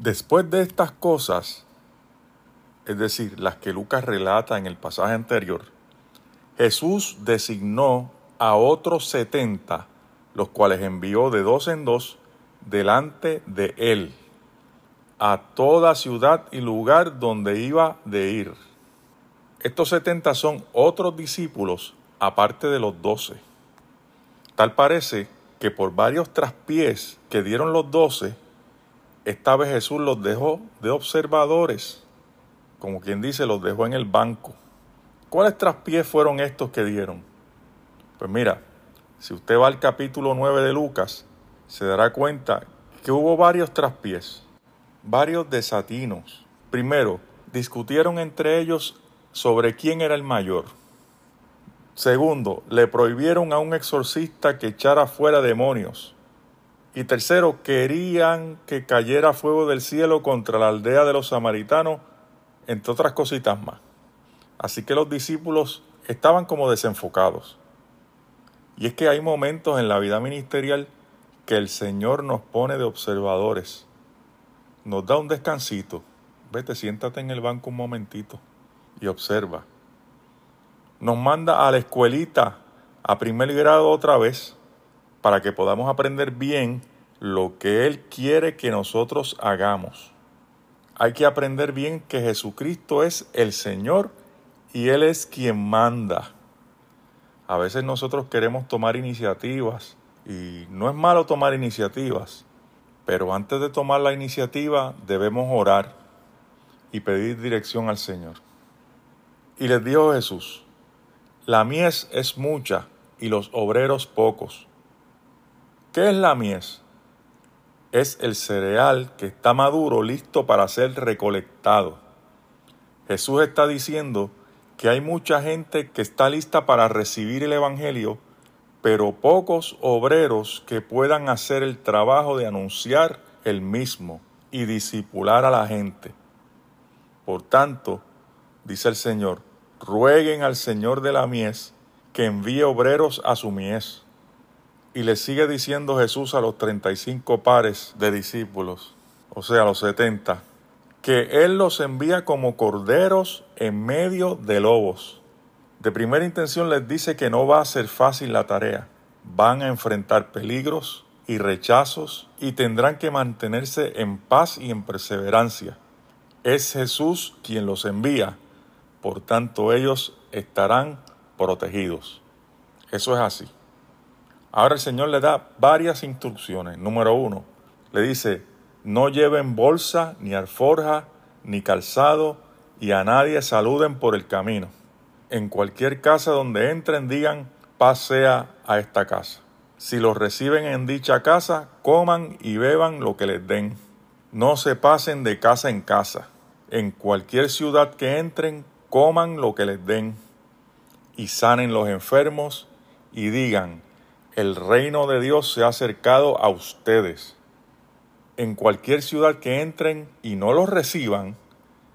Después de estas cosas, es decir, las que Lucas relata en el pasaje anterior, Jesús designó a otros setenta, los cuales envió de dos en dos delante de él a toda ciudad y lugar donde iba de ir. Estos setenta son otros discípulos aparte de los doce. Tal parece que por varios traspiés que dieron los doce, esta vez Jesús los dejó de observadores, como quien dice, los dejó en el banco. ¿Cuáles traspiés fueron estos que dieron? Pues mira, si usted va al capítulo 9 de Lucas, se dará cuenta que hubo varios traspiés, varios desatinos. Primero, discutieron entre ellos sobre quién era el mayor. Segundo, le prohibieron a un exorcista que echara fuera demonios. Y tercero, querían que cayera fuego del cielo contra la aldea de los samaritanos, entre otras cositas más. Así que los discípulos estaban como desenfocados. Y es que hay momentos en la vida ministerial que el Señor nos pone de observadores. Nos da un descansito. Vete, siéntate en el banco un momentito y observa. Nos manda a la escuelita a primer grado otra vez para que podamos aprender bien lo que Él quiere que nosotros hagamos. Hay que aprender bien que Jesucristo es el Señor y Él es quien manda. A veces nosotros queremos tomar iniciativas y no es malo tomar iniciativas, pero antes de tomar la iniciativa debemos orar y pedir dirección al Señor. Y les dijo Jesús, la mies es mucha y los obreros pocos. ¿Qué es la mies? Es el cereal que está maduro, listo para ser recolectado. Jesús está diciendo que hay mucha gente que está lista para recibir el Evangelio, pero pocos obreros que puedan hacer el trabajo de anunciar el mismo y disipular a la gente. Por tanto, dice el Señor, rueguen al Señor de la mies que envíe obreros a su mies. Y le sigue diciendo Jesús a los 35 pares de discípulos, o sea, los 70, que Él los envía como corderos en medio de lobos. De primera intención les dice que no va a ser fácil la tarea. Van a enfrentar peligros y rechazos y tendrán que mantenerse en paz y en perseverancia. Es Jesús quien los envía, por tanto ellos estarán protegidos. Eso es así. Ahora el Señor le da varias instrucciones. Número uno, le dice, no lleven bolsa, ni alforja, ni calzado, y a nadie saluden por el camino. En cualquier casa donde entren digan, paz sea a esta casa. Si los reciben en dicha casa, coman y beban lo que les den. No se pasen de casa en casa. En cualquier ciudad que entren, coman lo que les den y sanen los enfermos y digan, el reino de Dios se ha acercado a ustedes. En cualquier ciudad que entren y no los reciban,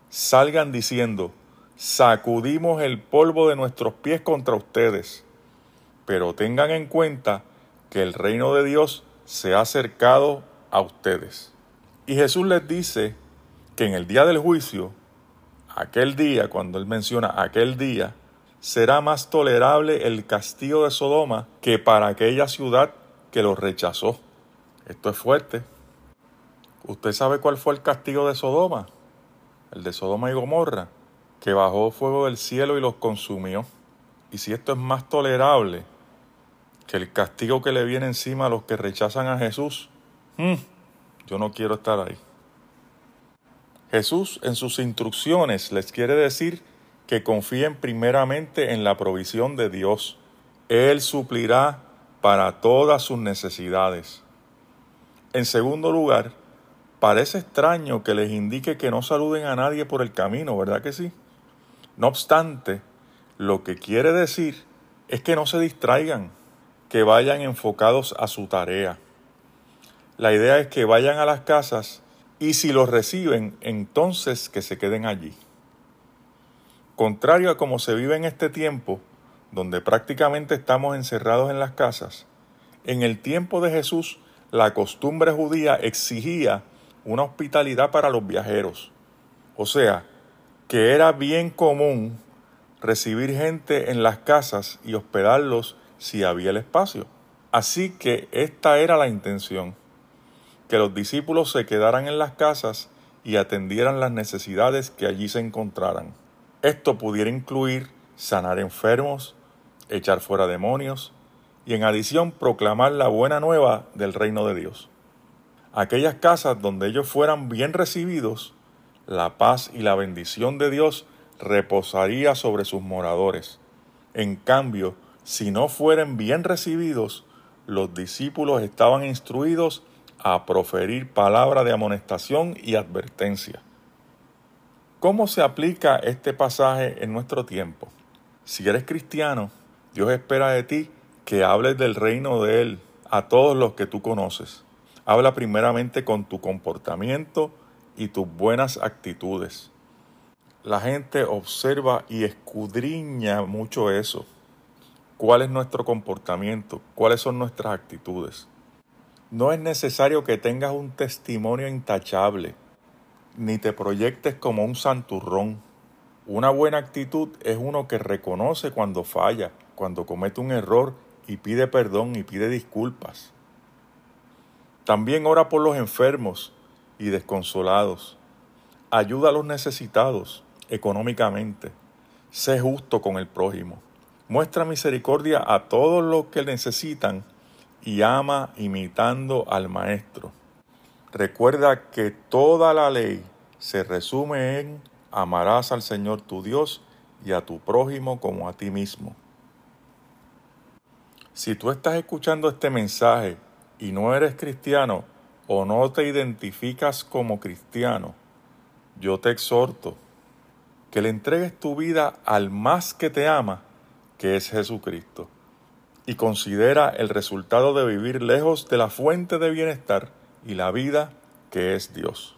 salgan diciendo, sacudimos el polvo de nuestros pies contra ustedes. Pero tengan en cuenta que el reino de Dios se ha acercado a ustedes. Y Jesús les dice que en el día del juicio aquel día, cuando él menciona aquel día, será más tolerable el castigo de Sodoma que para aquella ciudad que lo rechazó. Esto es fuerte. ¿Usted sabe cuál fue el castigo de Sodoma? El de Sodoma y Gomorra, que bajó fuego del cielo y los consumió. Y si esto es más tolerable que el castigo que le viene encima a los que rechazan a Jesús, hmm, yo no quiero estar ahí. Jesús en sus instrucciones les quiere decir que confíen primeramente en la provisión de Dios. Él suplirá para todas sus necesidades. En segundo lugar, parece extraño que les indique que no saluden a nadie por el camino, ¿verdad que sí? No obstante, lo que quiere decir es que no se distraigan, que vayan enfocados a su tarea. La idea es que vayan a las casas y si los reciben, entonces que se queden allí. Contrario a como se vive en este tiempo, donde prácticamente estamos encerrados en las casas, en el tiempo de Jesús la costumbre judía exigía una hospitalidad para los viajeros. O sea, que era bien común recibir gente en las casas y hospedarlos si había el espacio. Así que esta era la intención, que los discípulos se quedaran en las casas y atendieran las necesidades que allí se encontraran. Esto pudiera incluir sanar enfermos, echar fuera demonios y en adición proclamar la buena nueva del reino de Dios. Aquellas casas donde ellos fueran bien recibidos, la paz y la bendición de Dios reposaría sobre sus moradores. En cambio, si no fueren bien recibidos, los discípulos estaban instruidos a proferir palabra de amonestación y advertencia. ¿Cómo se aplica este pasaje en nuestro tiempo? Si eres cristiano, Dios espera de ti que hables del reino de Él a todos los que tú conoces. Habla primeramente con tu comportamiento y tus buenas actitudes. La gente observa y escudriña mucho eso. ¿Cuál es nuestro comportamiento? ¿Cuáles son nuestras actitudes? No es necesario que tengas un testimonio intachable, ni te proyectes como un santurrón. Una buena actitud es uno que reconoce cuando falla, cuando comete un error y pide perdón y pide disculpas. También ora por los enfermos y desconsolados. Ayuda a los necesitados económicamente. Sé justo con el prójimo. Muestra misericordia a todos los que necesitan y ama imitando al Maestro. Recuerda que toda la ley se resume en amarás al Señor tu Dios y a tu prójimo como a ti mismo. Si tú estás escuchando este mensaje y no eres cristiano o no te identificas como cristiano, yo te exhorto que le entregues tu vida al más que te ama, que es Jesucristo, y considera el resultado de vivir lejos de la fuente de bienestar y la vida que es Dios.